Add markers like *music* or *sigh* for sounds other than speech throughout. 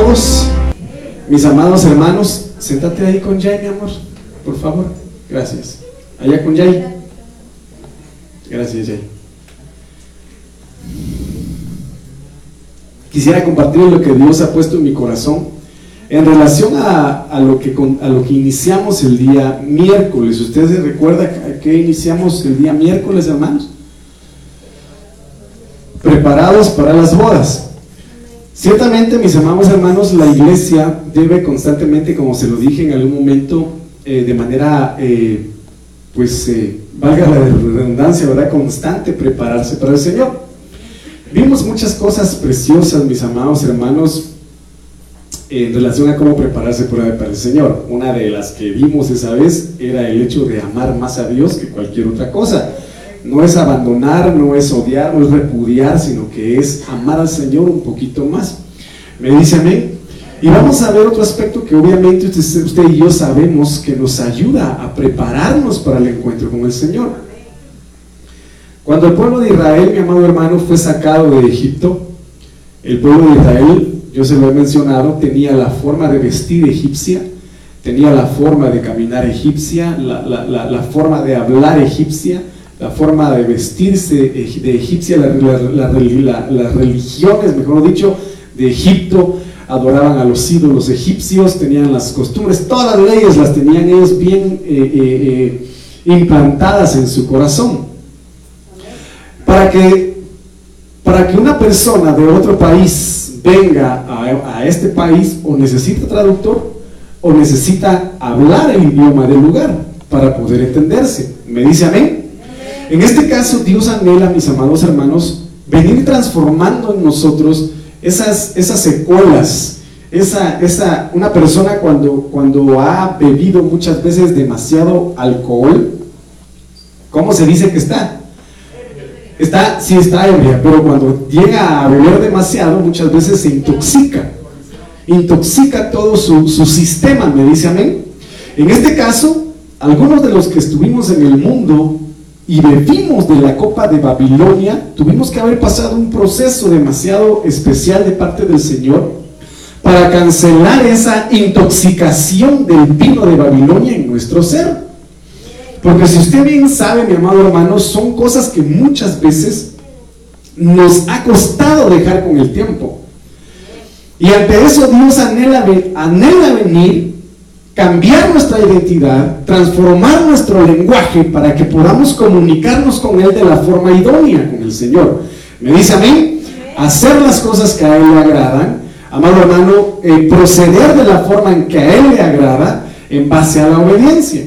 todos, mis amados hermanos. Séntate ahí con Jay, mi amor, por favor. Gracias. Allá con Jay. Gracias, Jay. Quisiera compartir lo que Dios ha puesto en mi corazón en relación a, lo, que, a lo que iniciamos el día miércoles. ¿Ustedes se recuerda que iniciamos el día miércoles, hermanos? Preparados para las bodas. Ciertamente, mis amados hermanos, la iglesia debe constantemente, como se lo dije en algún momento, eh, de manera, eh, pues, eh, valga la redundancia, ¿verdad? Constante, prepararse para el Señor. Vimos muchas cosas preciosas, mis amados hermanos, en relación a cómo prepararse para el Señor. Una de las que vimos esa vez era el hecho de amar más a Dios que cualquier otra cosa no es abandonar, no es odiar, no es repudiar, sino que es amar al Señor un poquito más. Me dice amén. Y vamos a ver otro aspecto que obviamente usted, y yo sabemos que nos ayuda a prepararnos para el encuentro con el Señor. Cuando el pueblo de Israel, mi amado hermano, fue sacado de Egipto, el pueblo de Israel, yo se lo he mencionado, tenía la forma de vestir egipcia, tenía la forma de caminar egipcia, la forma de hablar egipcia, la forma de vestirse de egipcia, las religiones, mejor dicho, de Egipto, adoraban a los ídolos egipcios, tenían las costumbres, todas las leyes las tenían ellos bien eh, eh, eh, implantadas en su corazón. Para que, para que una persona de otro país venga a, a este país o necesita traductor o necesita hablar el idioma del lugar para poder entenderse. ¿Me dice amén? En este caso, Dios anhela, mis amados hermanos, venir transformando en nosotros esas, esas secuelas. Esa, esa, una persona cuando, cuando ha bebido muchas veces demasiado alcohol, ¿cómo se dice que está? Está, sí está ebria, pero cuando llega a beber demasiado, muchas veces se intoxica. Intoxica todo su, su sistema, me dice amén. En este caso, algunos de los que estuvimos en el mundo y bebimos de la copa de Babilonia, tuvimos que haber pasado un proceso demasiado especial de parte del Señor para cancelar esa intoxicación del vino de Babilonia en nuestro ser. Porque si usted bien sabe, mi amado hermano, son cosas que muchas veces nos ha costado dejar con el tiempo. Y ante eso Dios anhela, anhela venir cambiar nuestra identidad, transformar nuestro lenguaje para que podamos comunicarnos con Él de la forma idónea con el Señor. ¿Me dice a mí? Hacer las cosas que a Él le agradan, amado hermano, eh, proceder de la forma en que a Él le agrada en base a la obediencia.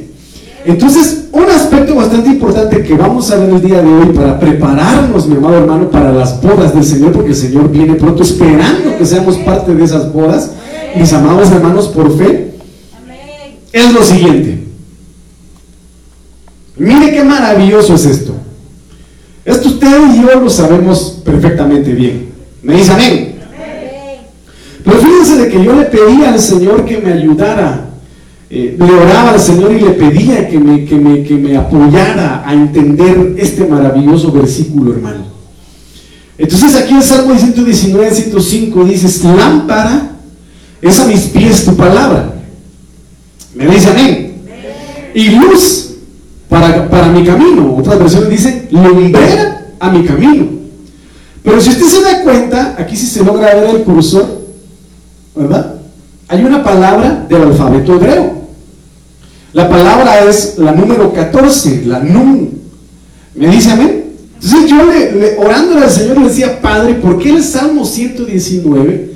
Entonces, un aspecto bastante importante que vamos a ver el día de hoy para prepararnos, mi amado hermano, para las bodas del Señor, porque el Señor viene pronto esperando que seamos parte de esas bodas, mis amados hermanos, por fe, es lo siguiente. Mire qué maravilloso es esto. Esto usted y yo lo sabemos perfectamente bien. ¿Me dice amén? Pero fíjense de que yo le pedía al Señor que me ayudara. Eh, le oraba al Señor y le pedía que me, que, me, que me apoyara a entender este maravilloso versículo, hermano. Entonces aquí en Salmo 119, 105 dice, lámpara es a mis pies tu palabra ¿Me dice amén? Y luz para, para mi camino. Otras versiones dicen lumbrera a mi camino. Pero si usted se da cuenta, aquí si se logra ver el cursor, ¿verdad? Hay una palabra del alfabeto hebreo. La palabra es la número 14, la nun. ¿Me dice amén? Entonces yo le, orándole al Señor le decía, Padre, ¿por qué el Salmo 119 eh,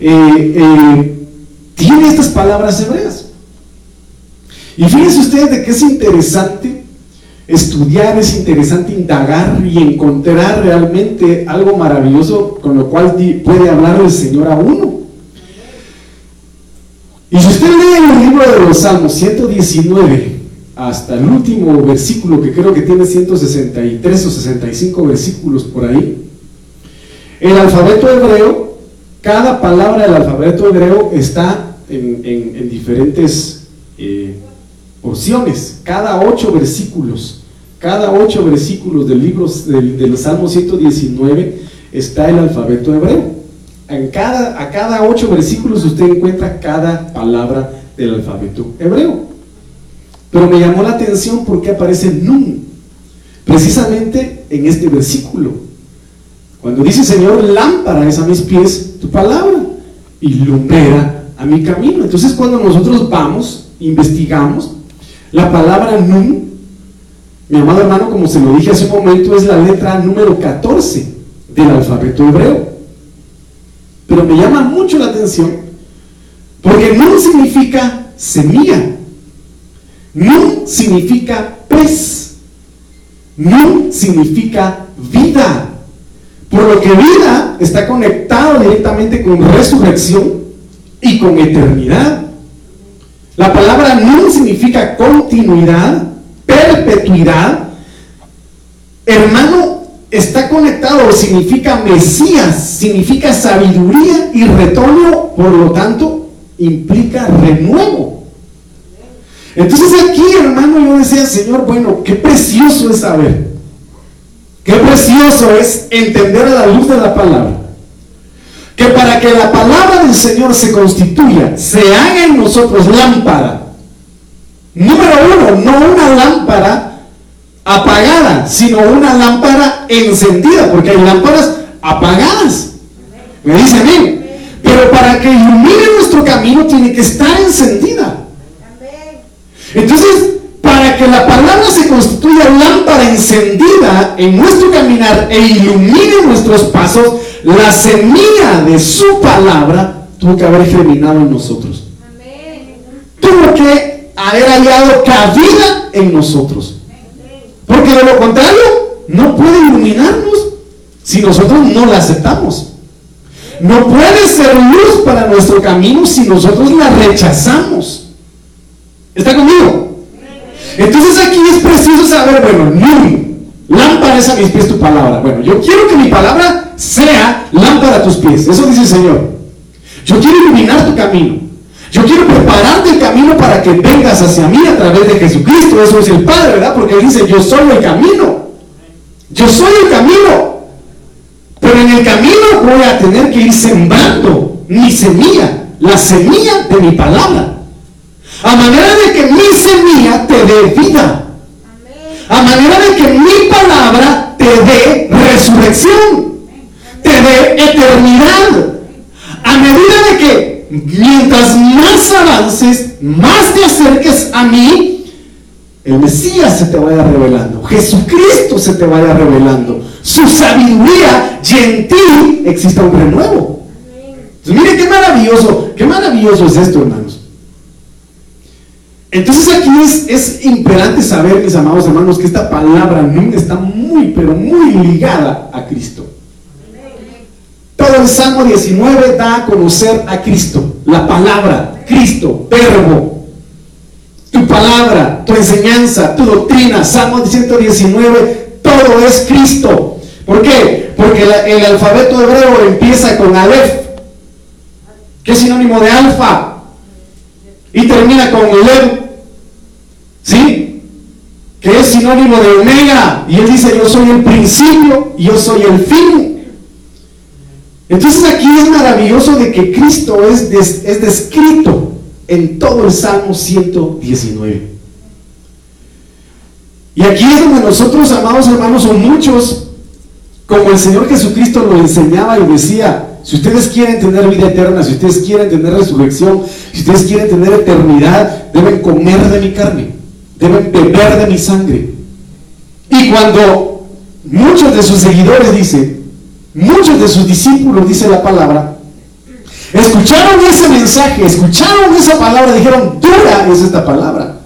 eh, tiene estas palabras hebreas? Y fíjense ustedes de que es interesante estudiar, es interesante indagar y encontrar realmente algo maravilloso con lo cual puede hablar el Señor a uno. Y si usted lee el libro de los Salmos 119 hasta el último versículo, que creo que tiene 163 o 65 versículos por ahí, el alfabeto hebreo, cada palabra del alfabeto hebreo está en, diferentes eh, porciones, cada ocho versículos, cada ocho versículos del libro del, Salmo 119 está el alfabeto hebreo. En cada, a cada ocho versículos usted encuentra cada palabra del alfabeto hebreo. Pero me llamó la atención porque aparece Nun, precisamente en este versículo. Cuando dice Señor, lámpara es a mis pies tu palabra y lumbrera a mi camino. Entonces cuando nosotros vamos, investigamos, la palabra Nun, mi amado hermano, como se lo dije hace un momento, es la letra número 14 del alfabeto hebreo. Pero me llama mucho la atención porque Nun significa semilla. Nun significa pez. Nun significa vida. Por lo que vida está conectado directamente con resurrección y con eternidad. La palabra Nun significa continuidad, perpetuidad. Hermano, está conectado, significa Mesías, significa sabiduría y retorno, por lo tanto, implica renuevo. Entonces aquí, hermano, yo decía, Señor, bueno, qué precioso es saber, qué precioso es entender a la luz de la palabra, que para que la palabra del Señor se constituya, se haga en nosotros lámpara. Número uno, no una lámpara apagada, sino una lámpara encendida, porque hay lámparas apagadas. Me dice a mí. Pero para que ilumine nuestro camino tiene que estar encendida. Entonces, para que la palabra se constituya lámpara encendida en nuestro caminar e ilumine nuestros pasos, la semilla de su palabra tuvo que haber germinado en nosotros. Tuvo que haber hallado cabida en nosotros. Porque de lo contrario, no puede iluminarnos si nosotros no la aceptamos. No puede ser luz para nuestro camino si nosotros la rechazamos. ¿Está conmigo? Entonces aquí es preciso saber, bueno, no, lámpara es a mis pies tu palabra. Bueno, yo quiero que mi palabra sea lámpara a tus pies. Eso dice el Señor. Yo quiero iluminar tu camino. Yo quiero prepararte el camino para que vengas hacia mí a través de Jesucristo. Eso es el Padre, ¿verdad? Porque dice, yo soy el camino. Yo soy el camino. Pero en el camino voy a tener que ir sembrando mi semilla, la semilla de mi palabra. A manera de que mi semilla te dé vida. A manera de que mi palabra te dé resurrección. Dé eternidad. A medida de que mientras más avances, más te acerques a mí, el Mesías se te vaya revelando, Jesucristo se te vaya revelando, su sabiduría y en ti exista un renuevo. Entonces, mire qué maravilloso, qué maravilloso es esto, hermanos. Entonces aquí es, es imperante saber, mis amados hermanos, que esta palabra está muy, pero muy ligada a Cristo. Todo el Salmo 19 da a conocer a Cristo, la palabra, Cristo, verbo. Tu palabra, tu enseñanza, tu doctrina, Salmo 119, todo es Cristo. ¿Por qué? Porque el alfabeto hebreo empieza con Aleph, que es sinónimo de alfa, y termina con Lev, ¿sí? Que es sinónimo de omega, y él dice, yo soy el principio, yo soy el fin. Entonces aquí es maravilloso de que Cristo es, es descrito en todo el Salmo 119. Y aquí es donde nosotros, amados hermanos, son muchos, como el Señor Jesucristo lo enseñaba y decía, si ustedes quieren tener vida eterna, si ustedes quieren tener resurrección, si ustedes quieren tener eternidad, deben comer de mi carne, deben beber de mi sangre. Y cuando muchos de sus seguidores dicen, muchos de sus discípulos, dice la palabra, escucharon ese mensaje, escucharon esa palabra, dijeron, dura es esta palabra.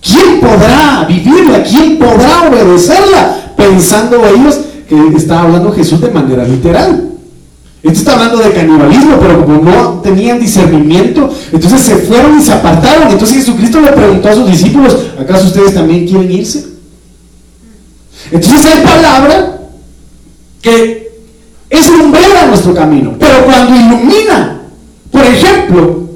¿Quién podrá vivirla? ¿Quién podrá obedecerla? Pensando ellos que está hablando Jesús de manera literal. Esto está hablando de canibalismo, pero como no tenían discernimiento, entonces se fueron y se apartaron. Entonces Jesucristo le preguntó a sus discípulos, ¿acaso ustedes también quieren irse? Entonces hay palabra que es lumbrera nuestro camino. Pero cuando ilumina, por ejemplo,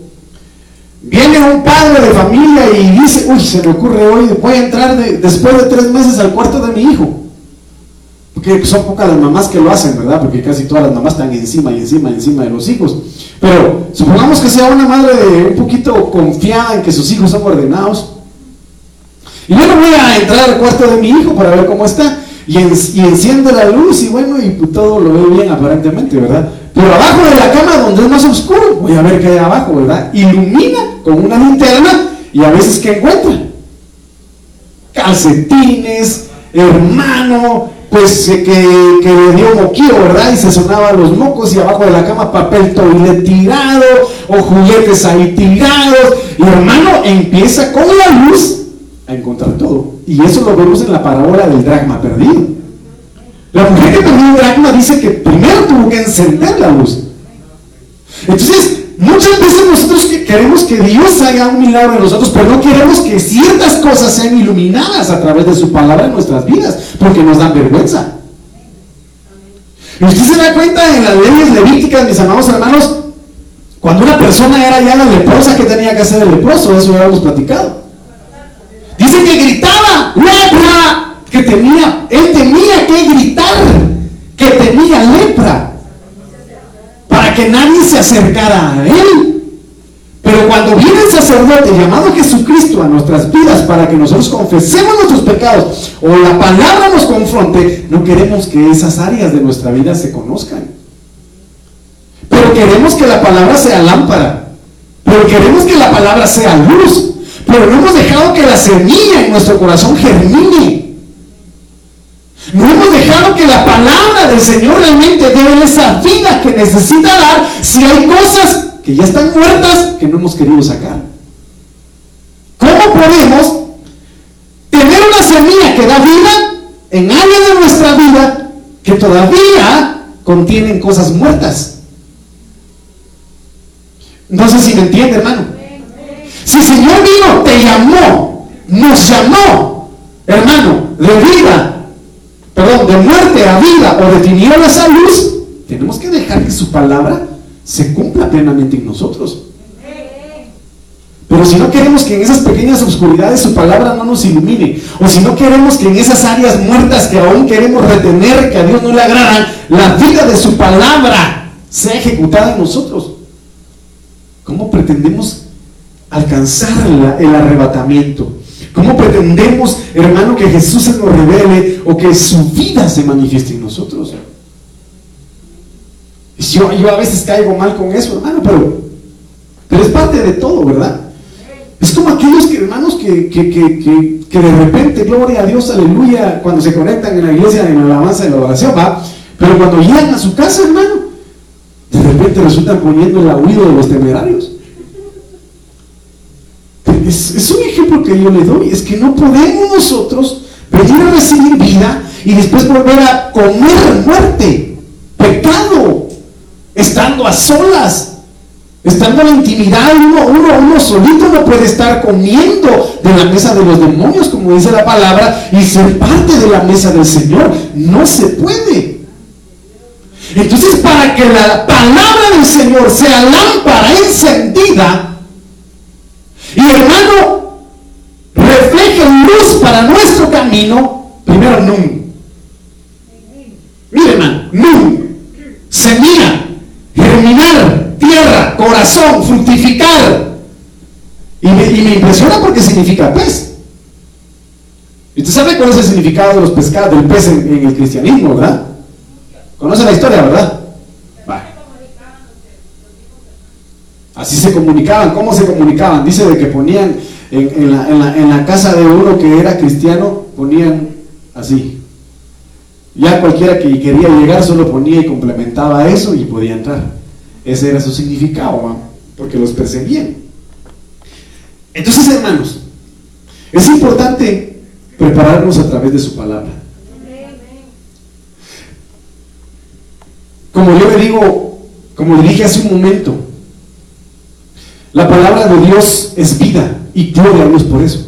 viene un padre de familia y dice, uy, se me ocurre hoy, voy a entrar después de tres meses al cuarto de mi hijo. Porque son pocas las mamás que lo hacen, ¿verdad? Porque casi todas las mamás están encima y encima y encima de los hijos. Pero supongamos que sea una madre un poquito confiada en que sus hijos son ordenados. Y yo no voy a entrar al cuarto de mi hijo para ver cómo está. Y, enciende la luz y bueno, y todo lo veo bien aparentemente, ¿verdad? Pero abajo de la cama, donde es más oscuro, voy a ver qué hay abajo, ¿verdad? Ilumina con una linterna y a veces ¿qué encuentra? Calcetines, hermano, pues que, que, le dio moquillo, ¿verdad? Y se sonaban los mocos y abajo de la cama papel toile tirado o juguetes ahí tirados. Y hermano empieza con la luz a encontrar todo. Y eso lo vemos en la parábola del dragma perdido. La mujer que perdió el dracma dice que primero tuvo que encender la luz. Entonces, muchas veces nosotros queremos que Dios haga un milagro en nosotros, pero no queremos que ciertas cosas sean iluminadas a través de su palabra en nuestras vidas, porque nos dan vergüenza. Y usted se da cuenta en las leyes levíticas, mis amados hermanos, cuando una persona era ya la leprosa, ¿qué tenía que hacer el leproso? Eso ya hemos platicado. Dice que gritaba, lepra, que tenía, él tenía que gritar que tenía lepra para que nadie se acercara a él. Pero cuando viene el sacerdote llamado Jesucristo a nuestras vidas para que nosotros confesemos nuestros pecados o la palabra nos confronte, no queremos que esas áreas de nuestra vida se conozcan. Pero queremos que la palabra sea lámpara. Pero queremos que la palabra sea luz. Pero no hemos dejado que la semilla en nuestro corazón germine. No hemos dejado que la palabra del Señor realmente dé esa vida que necesita dar si hay cosas que ya están muertas que no hemos querido sacar. ¿Cómo podemos tener una semilla que da vida en áreas de nuestra vida que todavía contienen cosas muertas? No sé si me entiende, hermano. Si el Señor vino, te llamó, nos llamó, hermano, de vida. Perdón, de muerte a vida. O de tinieblas a luz, tenemos que dejar que su palabra se cumpla plenamente en nosotros. Pero si no queremos que en esas pequeñas oscuridades su palabra no nos ilumine, o si no queremos que en esas áreas muertas que aún queremos retener, que a Dios no le agradan, la vida de su palabra sea ejecutada en nosotros, ¿cómo pretendemos alcanzar el arrebatamiento? ¿Cómo pretendemos, hermano, que Jesús se nos revele o que su vida se manifieste en nosotros? Yo, yo a veces caigo mal con eso, hermano, pero, pero es parte de todo, ¿verdad? Es como aquellos que, hermanos que, que, de repente, gloria a Dios, aleluya, cuando se conectan en la iglesia en la alabanza y la oración, va, pero cuando llegan a su casa, hermano, de repente resultan poniendo el oído de los temerarios. Es, un ejemplo que yo le doy. Es que no podemos nosotros venir a recibir vida y después volver a comer muerte, pecado, estando a solas. Estando en la intimidad, uno, uno, uno solito no puede estar comiendo de la mesa de los demonios, como dice la palabra, y ser parte de la mesa del Señor. No se puede. Entonces, para que la palabra del Señor sea lámpara encendida, y hermano, refleje luz para nuestro camino, primero nun. Mire hermano, nun. Semilla, germinar, tierra, corazón, fructificar. Y me, impresiona porque significa pez. ¿Y usted sabe cuál es el significado de los pescados, del pez en, el cristianismo, verdad? ¿Conoce la historia, verdad? Así se comunicaban. ¿Cómo se comunicaban? Dice de que ponían en, la, casa de uno que era cristiano, ponían así. Ya cualquiera que quería llegar solo ponía y complementaba eso y podía entrar. Ese era su significado, porque los perseguían. Entonces, hermanos, es importante prepararnos a través de su palabra. Como yo le digo, como le dije hace un momento, la palabra de Dios es vida y gloria a Dios por eso.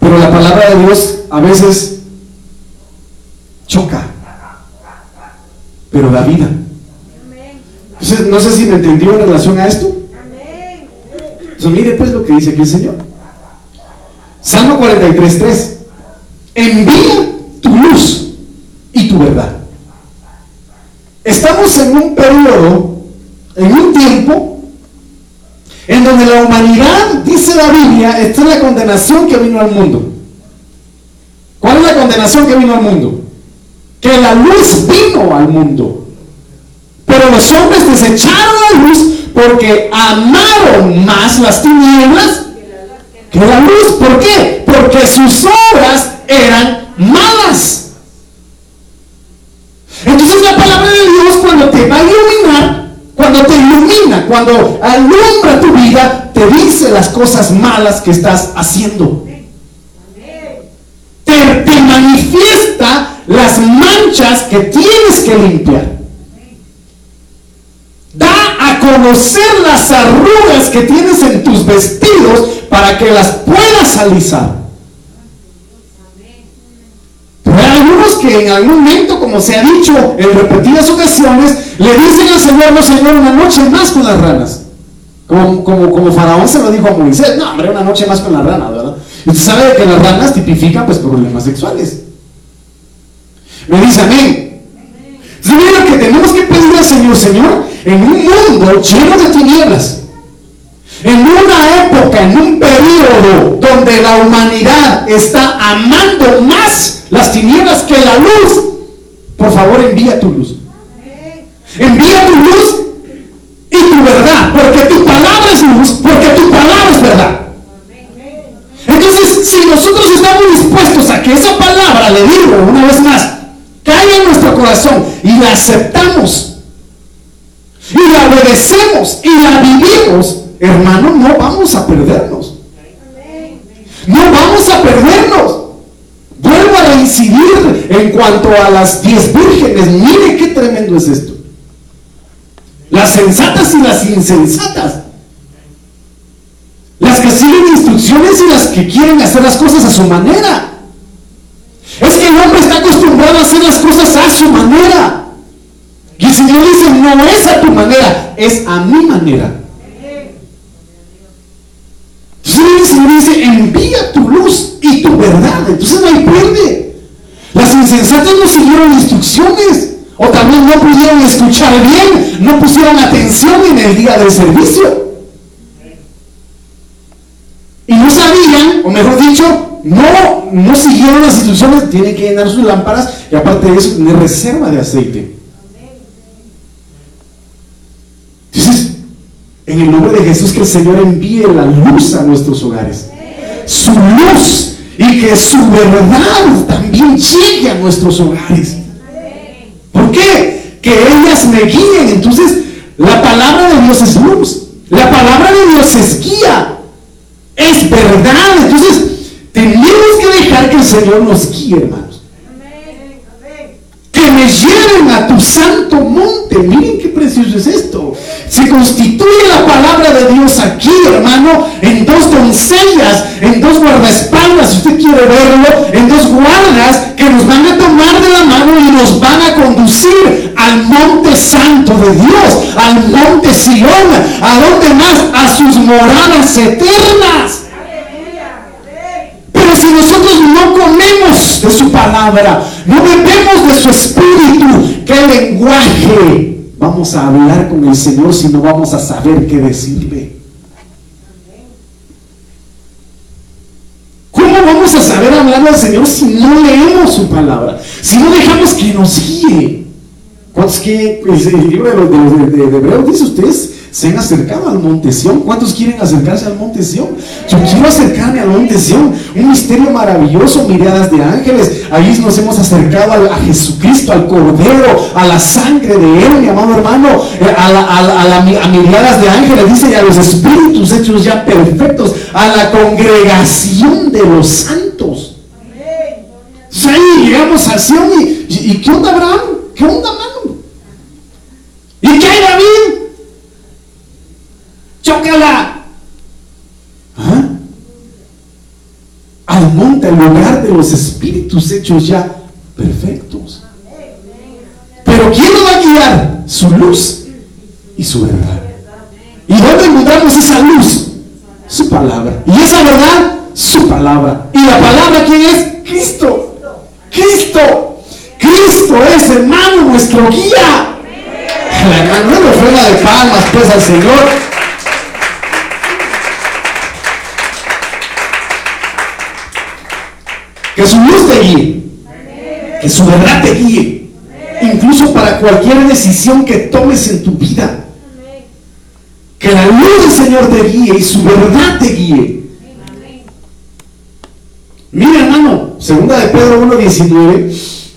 Pero la palabra de Dios a veces choca, pero da vida. Entonces, no sé si me entendió en relación a esto. Entonces, mire pues lo que dice aquí el Señor. Salmo 43.3. Envía tu luz verdad. Estamos en un periodo, en un tiempo, en donde la humanidad, dice la Biblia, está la condenación que vino al mundo. ¿Cuál es la condenación que vino al mundo? Que la luz vino al mundo. Pero los hombres desecharon la luz porque amaron más las tinieblas que la luz. ¿Por qué? Porque sus obras eran malas. Cuando alumbra tu vida, te dice las cosas malas que estás haciendo. Te, manifiesta las manchas que tienes que limpiar. Da a conocer las arrugas que tienes en tus vestidos para que las puedas alisar. hay algunos que en algún momento, como se ha dicho en repetidas ocasiones, le dicen al Señor, no Señor, una noche más con las ranas. Como, como, como Faraón se lo dijo a Moisés, no, hombre, una noche más con las ranas, ¿verdad? Y usted sabe que las ranas tipifican pues problemas sexuales. Me dice amén. Entonces, lo que tenemos que pedir al Señor, Señor, en un mundo lleno de tinieblas, en una época, en un periodo donde la humanidad está amando más las tinieblas que la luz, por favor envía tu luz. Envía tu luz y tu verdad, porque tu palabra es luz, porque tu palabra es verdad. Entonces, si nosotros estamos dispuestos a que esa palabra, le digo una vez más, caiga en nuestro corazón y la aceptamos y la obedecemos y la vivimos, hermano, no vamos a perdernos. No vamos a perdernos. En cuanto a las diez vírgenes. Mire qué tremendo es esto. Las sensatas y las insensatas. Las que siguen instrucciones y las que quieren hacer las cosas a su manera. Es que el hombre está acostumbrado a hacer las cosas a su manera. Y el Señor dice, no es a tu manera, es a mi manera. Entonces el Señor dice, envía tu luz y tu verdad. Entonces no hay pierde. Las insensatas no siguieron instrucciones. O también no pudieron escuchar bien, no pusieron atención en el día del servicio. Y no sabían, o mejor dicho, no, no siguieron las instrucciones, tienen que llenar sus lámparas y aparte de eso tener reserva de aceite. En el nombre de Jesús que el Señor envíe la luz a nuestros hogares. Su luz y que su verdad también llegue a nuestros hogares. ¿Por qué? Que ellas me guíen. Entonces, la palabra de Dios es luz. La palabra de Dios es guía. Es verdad. Entonces, tenemos que dejar que el Señor nos guíe, hermanos. A tu santo monte. Miren qué precioso es esto. Se constituye la palabra de Dios aquí, hermano, en dos doncellas, en dos guardaespaldas, si usted quiere verlo, en dos guardas que nos van a tomar de la mano y nos van a conducir al monte santo de Dios, al monte Sion, a donde más, a sus moradas eternas. Nosotros no comemos de su palabra, no bebemos de su espíritu, ¿qué lenguaje vamos a hablar con el Señor si no vamos a saber qué decirle? ¿Cómo vamos a saber hablar al Señor si no leemos su palabra? Si no dejamos que nos guíe. ¿Cuántos que el libro de, de, dice ustedes? Se han acercado al monte Sión. ¿Cuántos quieren acercarse al monte Sión? Yo quiero acercarme al monte Sión. Un misterio maravilloso, miradas de ángeles. Ahí nos hemos acercado a, Jesucristo, al Cordero, a la sangre de Él, mi amado hermano, eh, a, la, a, miradas de ángeles, dice, y a los espíritus hechos ya perfectos, a la congregación de los santos. Ahí llegamos a Sión y, y, ¿qué onda Abraham? ¿Qué onda, mano? ¿Y qué hay David? Chócala. ¿Ah? Al monte, al lugar de los espíritus hechos ya perfectos. Pero ¿quién nos va a guiar? Su luz y su verdad. ¿Y dónde encontramos esa luz? Su palabra. ¿Y esa verdad? Su palabra. ¿Y la palabra quién es? Cristo. Cristo. Cristo es guía. La no fuera de palmas pues al Señor. Que su luz te guíe. Que su verdad te guíe. Incluso para cualquier decisión que tomes en tu vida. Que la luz del Señor te guíe y su verdad te guíe. Mira, hermano, segunda de Pedro 1.19.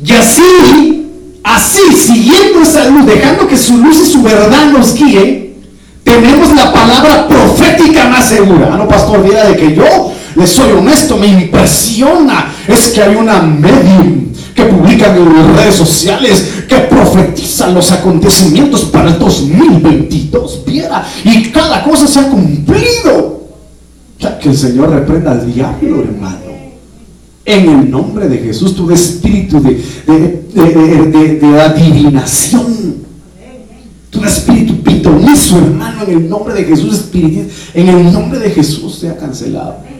Y así, así, siguiendo esa luz, dejando que su luz y su verdad nos guíen, tenemos la palabra profética más segura. Ah, no, pastor, mira de que yo le soy honesto, me impresiona. Es que hay una medium que publican en las redes sociales, que profetizan los acontecimientos para el 2022, viera, y cada cosa se ha cumplido. Ya que el Señor reprenda al diablo, hermano. En el nombre de Jesús, tu espíritu de, de, adivinación, tu espíritu pitonizo, hermano, en el nombre de Jesús, en el nombre de Jesús sea cancelado.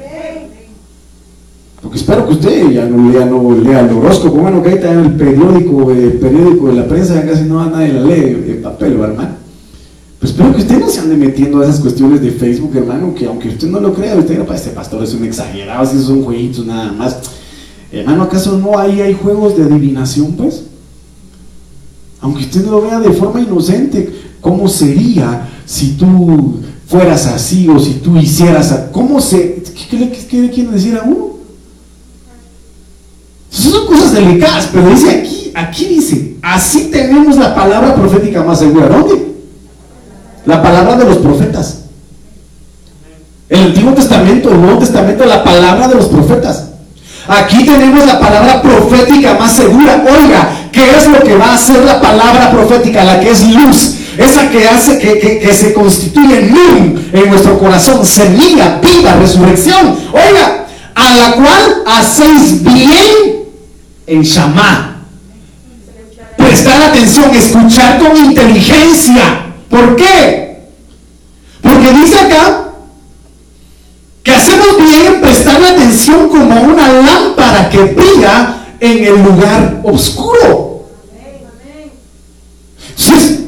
Porque espero que usted ya no lea, no lea el horóscopo, bueno, que ahí está el periódico, el periódico de la prensa, ya casi no nadie la lee en papel, hermano. Pues espero que usted no se ande metiendo a esas cuestiones de Facebook, hermano, que aunque usted no lo crea, usted dirá, este pastor es un exagerado, si son jueguitos nada más. Hermano, ¿acaso no hay, hay juegos de adivinación, pues? Aunque usted lo vea de forma inocente, ¿cómo sería si tú fueras así o si tú hicieras así? ¿Cómo se... ¿Qué, le quiere decir a uno? Son cosas delicadas, pero dice aquí, aquí dice, así tenemos la palabra profética más segura. ¿Dónde? La palabra de los profetas. El Antiguo Testamento, el Nuevo Testamento, la palabra de los profetas. Aquí tenemos la palabra profética más segura. Oiga, ¿qué es lo que va a hacer la palabra profética? La que es luz. Esa que hace que, que, se constituye en en nuestro corazón, semilla, vida, resurrección. Oiga, a la cual hacéis bien en Shamá. Prestar atención, escuchar con inteligencia. ¿Por qué? Porque dice acá que hacemos bien en prestar atención como una lámpara que brilla en el lugar oscuro. Entonces,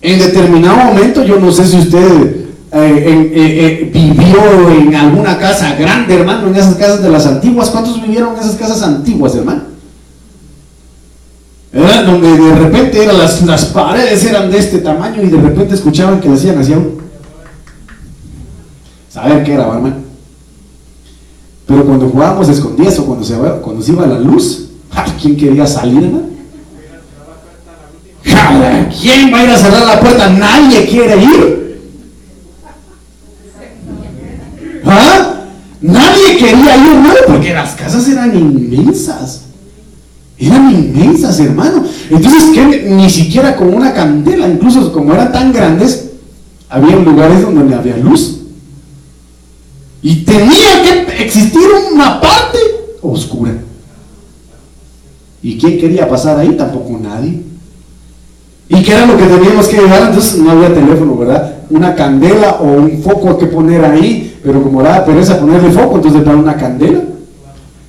en determinado momento, yo no sé si usted eh, eh, eh, vivió en alguna casa grande, hermano, en esas casas de las antiguas. ¿Cuántos vivieron en esas casas antiguas, hermano? Donde de repente eran las, las, paredes eran de este tamaño y de repente escuchaban que decían así saber qué era, hermano. Pero cuando jugábamos escondidas o cuando se, cuando se iba la luz, *laughs* ¿quién quería salir? ¿Quién va a ir a cerrar la puerta? Nadie quiere ir. ¿Ah? Nadie quería ir, hermano, porque las casas eran inmensas. Eran inmensas, hermano. Entonces, que ni siquiera con una candela, incluso como eran tan grandes, había lugares donde no había luz. Y tenía que existir una parte oscura. ¿Y quién quería pasar ahí? Tampoco nadie. ¿Y qué era lo que teníamos que llevar? Entonces no había teléfono, ¿verdad? Una candela o un foco que poner ahí, pero como daba pereza ponerle foco, entonces para una candela.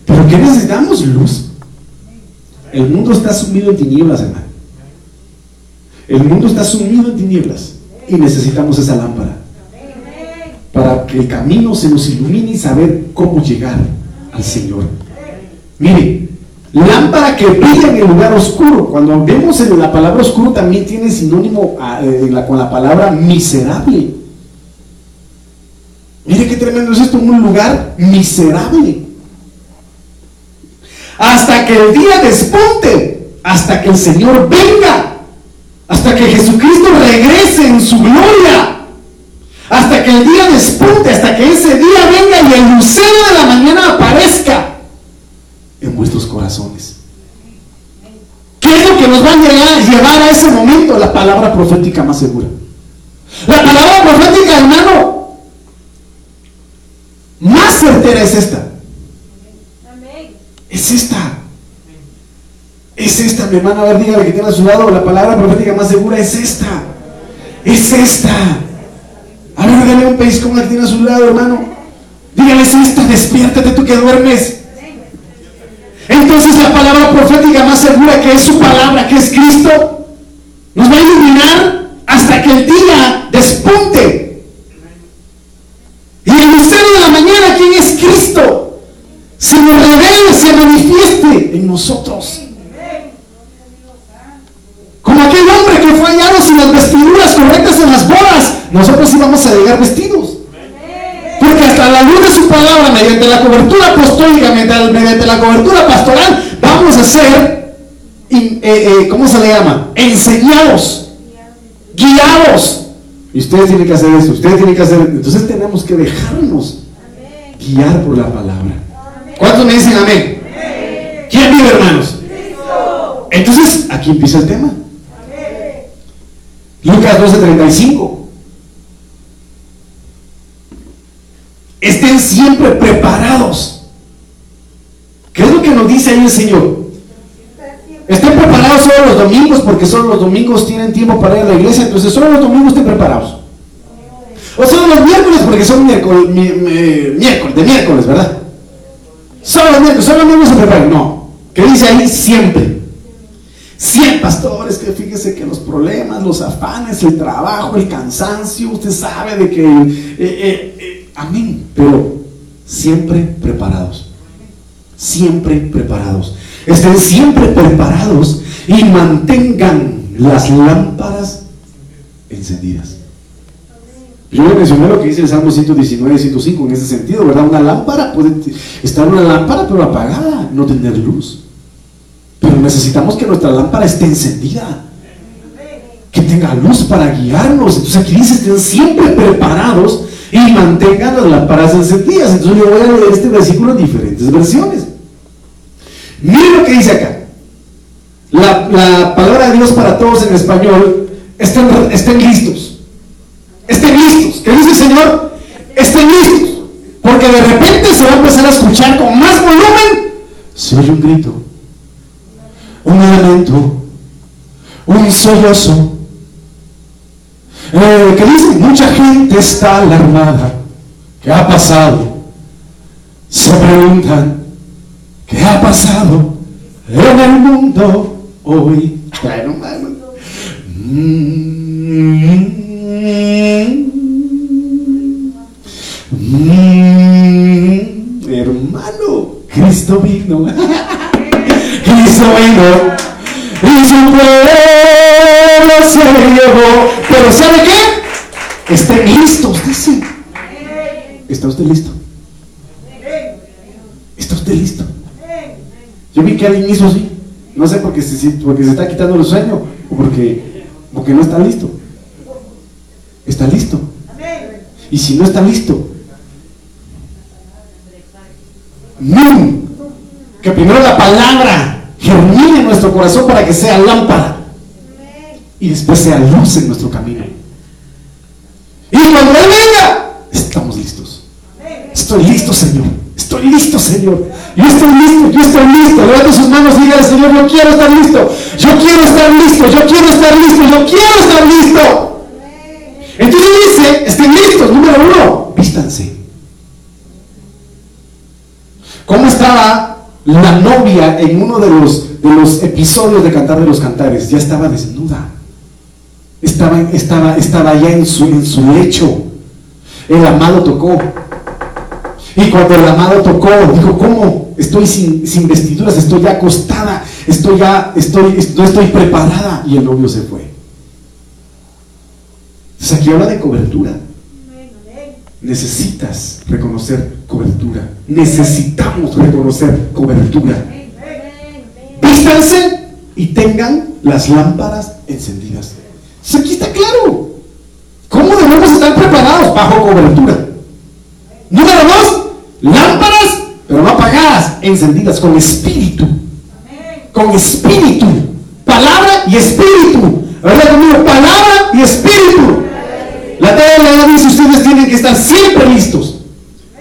¿Pero qué necesitamos? Luz. El mundo está sumido en tinieblas, hermano. El mundo está sumido en tinieblas y necesitamos esa lámpara para que el camino se nos ilumine y saber cómo llegar al Señor. Mire, lámpara que brilla en el lugar oscuro. Cuando vemos en la palabra oscuro también tiene sinónimo eh, con la palabra miserable. Mire qué tremendo es esto, un lugar miserable hasta que el día despunte, hasta que el Señor venga, hasta que Jesucristo regrese en su gloria, hasta que el día despunte, hasta que ese día venga y el lucero de la mañana aparezca en vuestros corazones. ¿Qué es lo que nos va a llevar a ese momento? La palabra profética más segura. La palabra profética, hermano, más certera es esta. Es esta. Es esta, mi hermana. A ver, dígale que tiene a su lado. La palabra profética más segura es esta. Es esta. A ver, dale un con que tiene a su lado, hermano. Dígale, es esta. Despiértate tú que duermes. Entonces la palabra profética más segura que es su palabra, que es Cristo, Nos va a iluminar hasta que el día despunte. Y el lucero de la mañana, ¿quién es Cristo? Se nos revela, se manifieste nosotros. Como aquel hombre que fue hallado sin las vestiduras correctas en las bodas, nosotros íbamos a llegar vestidos. Porque hasta la luz de su palabra, mediante la cobertura apostólica, mediante la cobertura pastoral, vamos a ser, eh, eh, ¿cómo se le llama? Enseñados, guiados. Y ustedes tienen que hacer eso, ustedes tienen que hacer, entonces tenemos que dejarnos guiar por la palabra. ¿Cuántos me dicen amén? ¿Quién vive, hermanos? Entonces, aquí empieza el tema. Lucas 12:35. Estén siempre preparados. ¿Qué es lo que nos dice ahí el Señor? Estén preparados solo los domingos porque solo los domingos tienen tiempo para ir a la iglesia, entonces solo los domingos estén preparados. O solo los miércoles porque son miércoles, miércoles de miércoles, ¿verdad? Solo los miércoles, solo los se preparan. No. ¿Qué dice ahí? Siempre. Siempre, pastores, que fíjese que los problemas, los afanes, el trabajo, el cansancio, usted sabe de que... Eh, eh, eh, Amén. Pero siempre preparados. Siempre preparados. Estén siempre preparados y mantengan las lámparas encendidas. Yo le mencioné lo que dice el Salmo 119 y 105 en ese sentido, ¿verdad? Una lámpara puede estar una lámpara pero apagada, no tener luz. Necesitamos que nuestra lámpara esté encendida. Que tenga luz para guiarnos. Entonces aquí dice, estén siempre preparados y mantengan las lámparas encendidas. Entonces yo voy a leer este versículo en diferentes versiones. Miren lo que dice acá. La, palabra de Dios para todos en español, estén, estén listos. Estén listos. ¿Qué dice el Señor? Estén listos. Porque de repente se va a empezar a escuchar con más volumen. Se oye un grito, un lamento, un sollozo eh, que dice, mucha gente está alarmada. ¿Qué ha pasado? Se preguntan, ¿qué ha pasado en el mundo hoy? Mm, hermano, Cristo vino. *laughs* Y su pueblo se llevó. Pero ¿sabe qué? Estén listos, dice. ¿Está usted listo? ¿Está usted listo? Yo vi que alguien hizo así. No sé porque se, porque se está quitando el sueño o porque, porque no está listo. Está listo. Y si no está listo. Que primero la palabra germine en nuestro corazón para que sea lámpara y después sea luz en nuestro camino. Y cuando Él venga, estamos listos. Estoy listo, Señor. Estoy listo, Señor. Yo estoy listo, yo estoy listo. Levante sus manos y diga Señor, yo quiero estar listo. Yo quiero estar listo, yo quiero estar listo, yo quiero estar listo. Entonces dice, estén listos, número uno, vístanse. ¿Cómo estaba la novia en uno de los, de los episodios de Cantar de los Cantares? Ya estaba desnuda estaba, estaba, estaba ya en su, en su lecho. El amado tocó. Y cuando el amado tocó, dijo, ¿cómo? Estoy sin, sin vestiduras, estoy ya acostada, estoy ya, estoy, no estoy preparada. Y el novio se fue. Entonces aquí habla de cobertura. Necesitas reconocer cobertura. Necesitamos reconocer cobertura. Vístanse y tengan las lámparas encendidas aquí está claro. ¿Cómo debemos estar preparados bajo cobertura? Número dos, lámparas, pero no apagadas, encendidas con espíritu. Con espíritu. Palabra y espíritu. ¿Verdad conmigo? Palabra y espíritu. La tabla dice, ustedes tienen que estar siempre listos.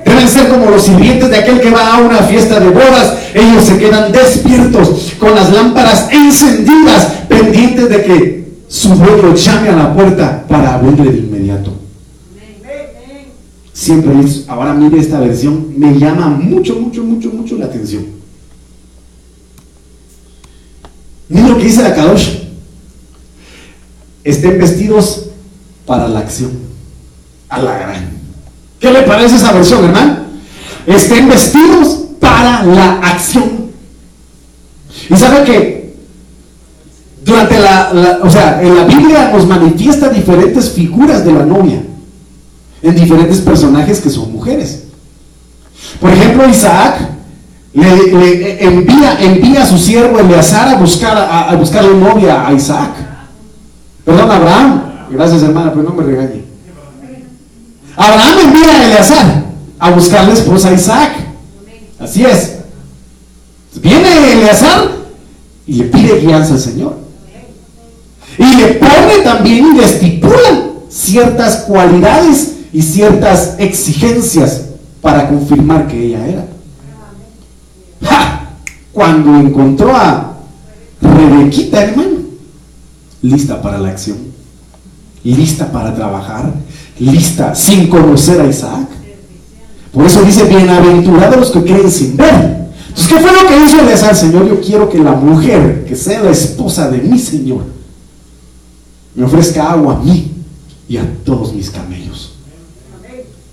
Deben ser como los sirvientes de aquel que va a una fiesta de bodas. Ellos se quedan despiertos con las lámparas encendidas, pendientes de que su dueño llame a la puerta para abrirle de inmediato. Siempre es, ahora mire esta versión, me llama mucho, mucho, mucho, mucho la atención. Mira lo que dice la Kadosh. estén vestidos para la acción. A la gran. ¿Qué le parece esa versión, hermano? Estén vestidos para la acción. Y sabe que durante la, o sea, en la Biblia nos manifiesta diferentes figuras de la novia, en diferentes personajes que son mujeres. Por ejemplo, Isaac le, envía, envía a su siervo Eleazar a buscar a, a buscar novia a Isaac. Perdón, Abraham. Gracias, hermana, pero no me regañe. Abraham envía a Eleazar a buscarle esposa a Isaac. Así es. Viene Eleazar y le pide guianza al Señor. Y le pone también y le estipula ciertas cualidades y ciertas exigencias para confirmar que ella era. Cuando encontró a Rebequita, hermano, lista para la acción, lista para trabajar, lista sin conocer a Isaac. Por eso dice, bienaventurados los que creen sin ver. Entonces, ¿qué fue lo que hizo al Señor? Yo quiero que la mujer, que sea la esposa de mi Señor, me ofrezca agua a mí y a todos mis camellos.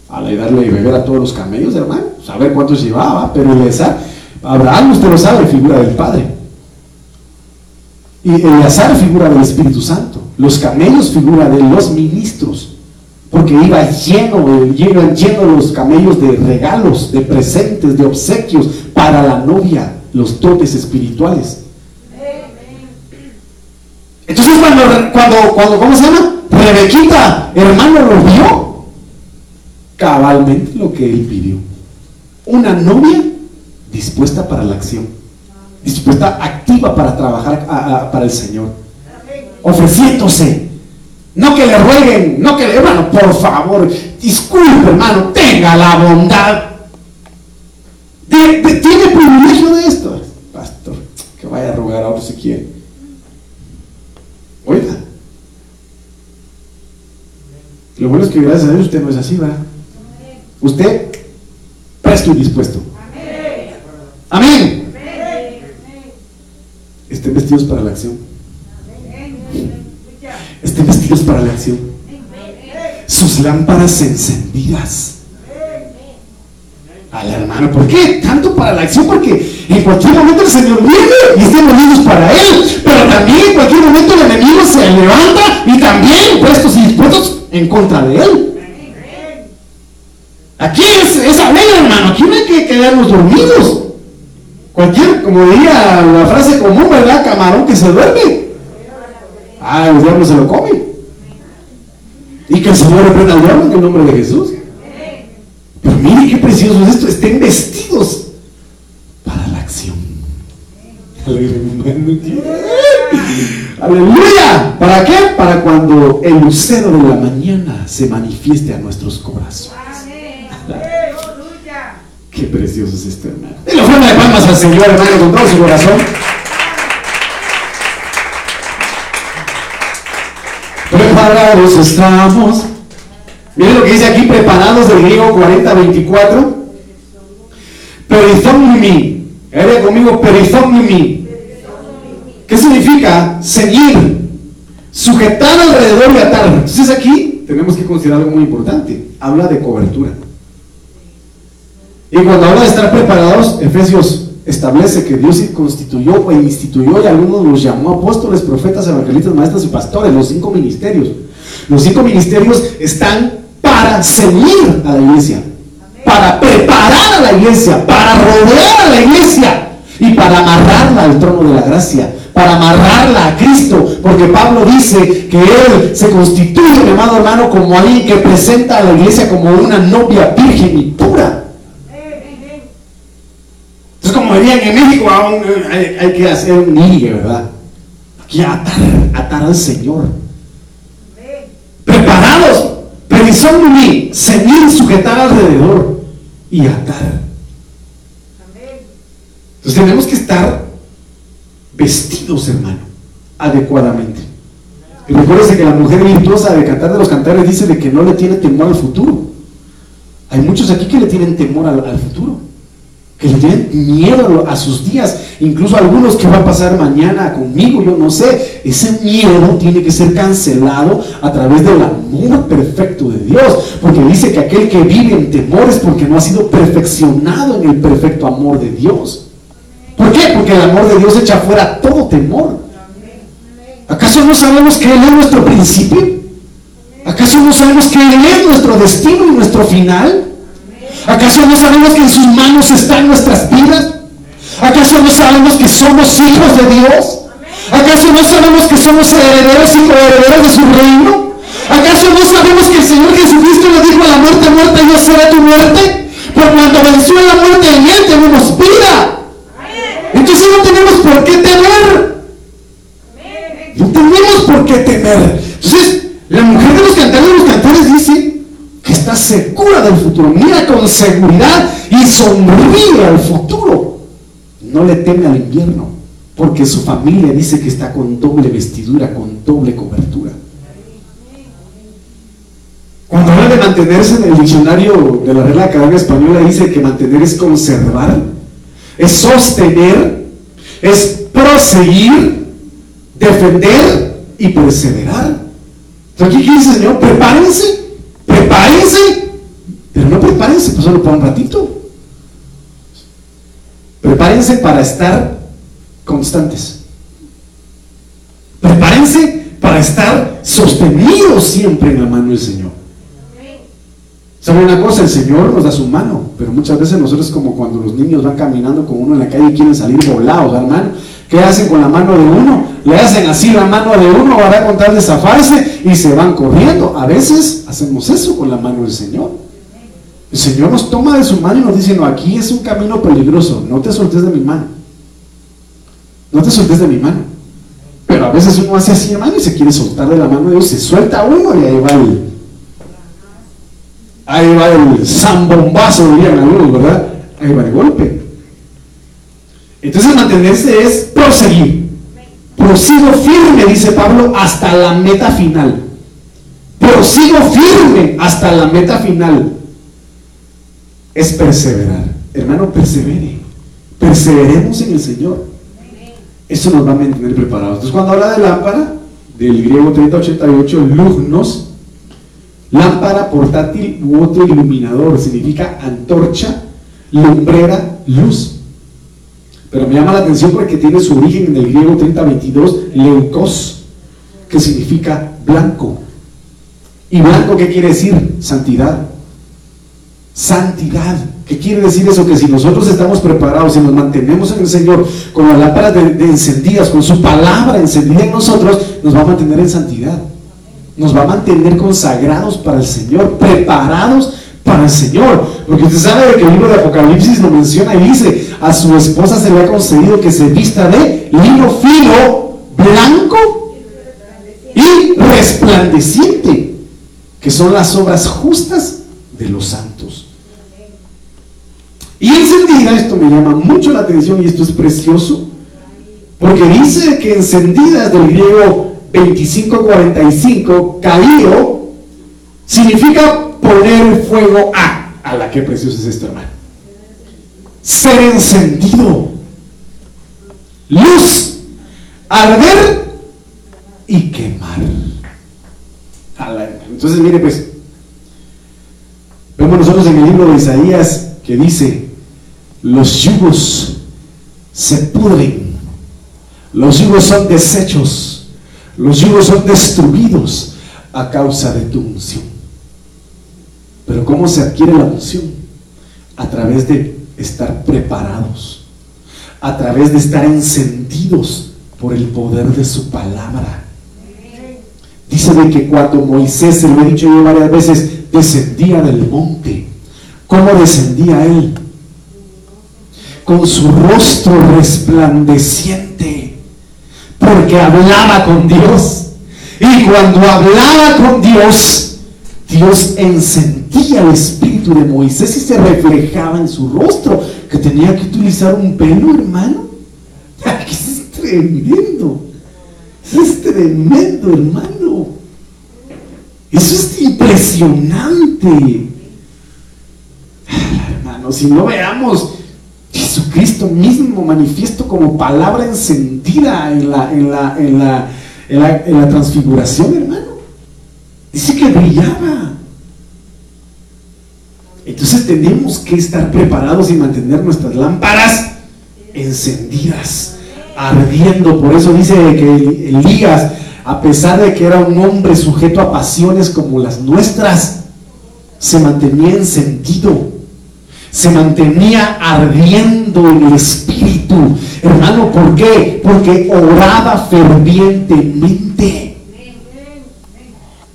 A la darle de beber a todos los camellos, hermano, saber cuántos llevaba, pero Eleazar, Abraham, usted lo sabe, figura del Padre. Y Eleazar figura del Espíritu Santo. Los camellos figura de los ministros. Porque iba lleno, iban llenos los camellos de regalos, de presentes, de obsequios para la novia, los dotes espirituales. Entonces cuando, cuando, cuando, ¿cómo se llama? Rebequita, hermano, lo vio cabalmente lo que él pidió. Una novia dispuesta para la acción, dispuesta, activa para trabajar para el Señor, ofreciéndose. No que le rueguen, no que le, hermano, por favor, disculpe, hermano, tenga la bondad. tiene privilegio de esto, pastor, que vaya a rogar a otro si quiere. Oiga, lo bueno es que gracias a Dios usted no es así, ¿verdad? Usted presto y dispuesto. Amén. Estén vestidos para la acción. Para la acción. Sus lámparas encendidas. Al hermano, ¿por qué? Tanto para la acción, porque en cualquier momento el Señor viene y estemos listos para Él. Pero también en cualquier momento el enemigo se levanta y también puestos y dispuestos en contra de Él. Aquí es, es alegre, hermano. Aquí no hay que quedarnos dormidos. Cualquier, como diría la frase común, ¿verdad? Camarón que se duerme. Ah, el diablo se lo come. Y que el Señor reprenda al diablo en el nombre de Jesús. Pero mire qué precioso es esto. Estén vestidos para la acción. *laughs* Aleluya. ¿Para qué? Para cuando el lucero de la mañana se manifieste a nuestros corazones. Qué precioso es este hermano. Y la forma de palmas al Señor, hermano, con todo su corazón. Preparados estamos. Miren lo que dice aquí, preparados del griego 40-24. Perizomnimi. Era conmigo, perizomnimi. ¿Qué significa? Seguir. Sujetar alrededor y atar. Entonces aquí tenemos que considerar algo muy importante. Habla de cobertura. Y cuando habla de estar preparados, Efesios establece que Dios constituyó e instituyó y algunos los llamó apóstoles, profetas, evangelistas, maestros y pastores, los cinco ministerios. Los cinco ministerios están para seguir a la iglesia, para preparar a la iglesia, para rodear a la iglesia y para amarrarla al trono de la gracia, para amarrarla a Cristo, porque Pablo dice que Él se constituye, mi amado hermano, como alguien que presenta a la iglesia como una novia virgen y pura. En México, hay, que hacer un ligue, ¿verdad? Aquí atar, atar al Señor. Preparados, de mí, sujetar alrededor y atar. Entonces tenemos que estar vestidos, hermano, adecuadamente. Y que la mujer virtuosa de cantar de los cantares dice de que no le tiene temor al futuro. Hay muchos aquí que le tienen temor al futuro. Que le tienen miedo a sus días, incluso algunos que va a pasar mañana conmigo, yo no sé, ese miedo tiene que ser cancelado a través del amor perfecto de Dios, porque dice que aquel que vive en temor es porque no ha sido perfeccionado en el perfecto amor de Dios. ¿Por qué? Porque el amor de Dios echa fuera todo temor. ¿Acaso no sabemos que Él es nuestro principio? ¿Acaso no sabemos que Él es nuestro destino y nuestro final? ¿Acaso no sabemos que en sus manos están nuestras vidas? ¿Acaso no sabemos que somos hijos de Dios? ¿Acaso no sabemos que somos herederos y coherederos de su reino? ¿Acaso no sabemos que el Señor Jesucristo le dijo a la muerte, muerte, yo seré tu muerte? Por cuando venció la muerte en él tenemos vida. Entonces no tenemos por qué temer. No tenemos por qué temer. Entonces, la mujer de los cantantes de los cantores dice, está segura del futuro, mira con seguridad y sonríe al futuro. No le teme al invierno, porque su familia dice que está con doble vestidura, con doble cobertura. Cuando habla de mantenerse en el diccionario de la Real Academia Española, dice que mantener es conservar, es sostener, es proseguir, defender y perseverar. Entonces, aquí dice el Señor, prepárense prepárense, prepárense pues solo para un ratito. Prepárense para estar constantes. Prepárense para estar sostenidos siempre en la mano del Señor. ¿Sabe una cosa? El Señor nos da su mano, pero muchas veces nosotros como cuando los niños van caminando con uno en la calle y quieren salir volados, hermano. ¿Qué hacen con la mano de uno? Le hacen así la mano de uno para contar de y se van corriendo. A veces hacemos eso con la mano del Señor. El Señor nos toma de su mano y nos dice, no, aquí es un camino peligroso, no te soltes de mi mano. No te soltes de mi mano. Pero a veces uno hace así, hermano, y se quiere soltar de la mano de Dios, se suelta uno y ahí va el, ahí va el zambombazo, dirían algunos, ¿verdad? Ahí va el golpe. Entonces mantenerse es proseguir. Prosigo firme, dice Pablo, hasta la meta final. Prosigo firme hasta la meta final. Es perseverar. Hermano, persevere. Perseveremos en el Señor. Eso nos va a mantener preparados. Entonces, cuando habla de lámpara, del griego 3088, lugnos, lámpara, portátil u otro iluminador, significa antorcha, lumbrera, luz. Pero me llama la atención porque tiene su origen en el griego 3022, leukos, que significa blanco. ¿Y blanco qué quiere decir? Santidad. Santidad. ¿Qué quiere decir eso? Que si nosotros estamos preparados y nos mantenemos en el Señor con las lámparas de, encendidas, con su palabra encendida en nosotros, nos va a mantener en santidad. Nos va a mantener consagrados para el Señor, preparados para el Señor. Porque usted sabe que el libro de Apocalipsis lo menciona y dice, a su esposa se le ha concedido que se vista de lino fino, blanco y resplandeciente, que son las obras justas de los santos. Y encendida, esto me llama mucho la atención y esto es precioso, porque dice que encendidas del griego 2545, caído, significa poner fuego a. A la que precioso es esto, hermano. Ser encendido. Luz. Arder y quemar. Entonces, mire, pues. Vemos nosotros en el libro de Isaías que dice: Los yugos se pudren. Los yugos son desechos. Los yugos son destruidos a causa de tu unción. Pero ¿cómo se adquiere la unción? A través de estar preparados, a través de estar encendidos por el poder de su palabra. Dice de que cuando Moisés, se lo he dicho yo varias veces, descendía del monte, ¿cómo descendía él? Con su rostro resplandeciente, porque hablaba con Dios. Y cuando hablaba con Dios, Dios encendía el espíritu de Moisés y se reflejaba en su rostro, que tenía que utilizar un pelo, hermano. *laughs* Es tremendo. Es tremendo, hermano. Eso es impresionante. Hermano, si no veamos, Jesucristo mismo manifiesto como palabra encendida en la, en la, en la, en la, transfiguración, hermano. Dice que brillaba. Entonces tenemos que estar preparados y mantener nuestras lámparas encendidas, ardiendo. Por eso dice que Elías, a pesar de que era un hombre sujeto a pasiones como las nuestras, se mantenía encendido, se mantenía ardiendo en el espíritu. Hermano, ¿por qué? Porque oraba fervientemente.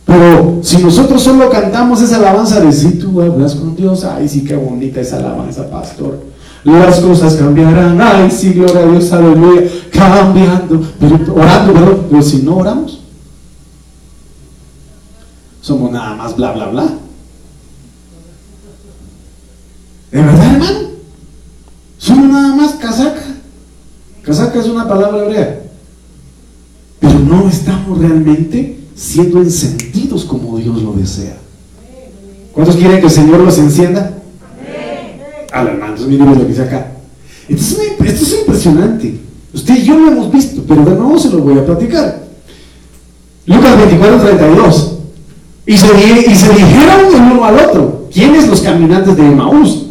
Pero si nosotros solo cantamos esa alabanza de si tú hablas con Dios, ay, sí, qué bonita esa alabanza, pastor. Las cosas cambiarán, ay, sí, gloria a Dios, aleluya, cambiando, pero orando, pero si no oramos, somos nada más bla, bla, bla. ¿De verdad, hermano? Somos nada más casaca. Casaca es una palabra hebrea. Pero no estamos realmente siendo encendidos como Dios lo desea. ¿Cuántos quieren que el Señor los encienda? Al hermano, entonces miren lo que dice acá. Entonces, esto es impresionante. Usted y yo lo hemos visto, pero de nuevo se lo voy a platicar. Lucas 24, 32. Y se, y se dijeron el uno al otro, ¿quiénes los caminantes de Emaús?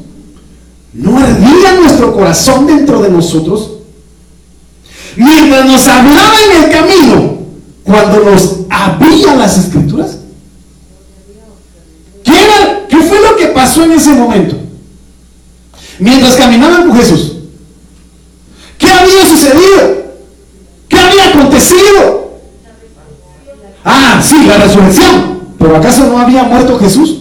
¿No ardía nuestro corazón dentro de nosotros? Mientras nos hablaba en el camino, cuando nos abría las escrituras? ¿Qué, ¿Qué fue lo que pasó en ese momento? Mientras caminaban con Jesús. ¿Qué había sucedido? ¿Qué había acontecido? Ah, sí, la resurrección. Pero ¿acaso no había muerto Jesús?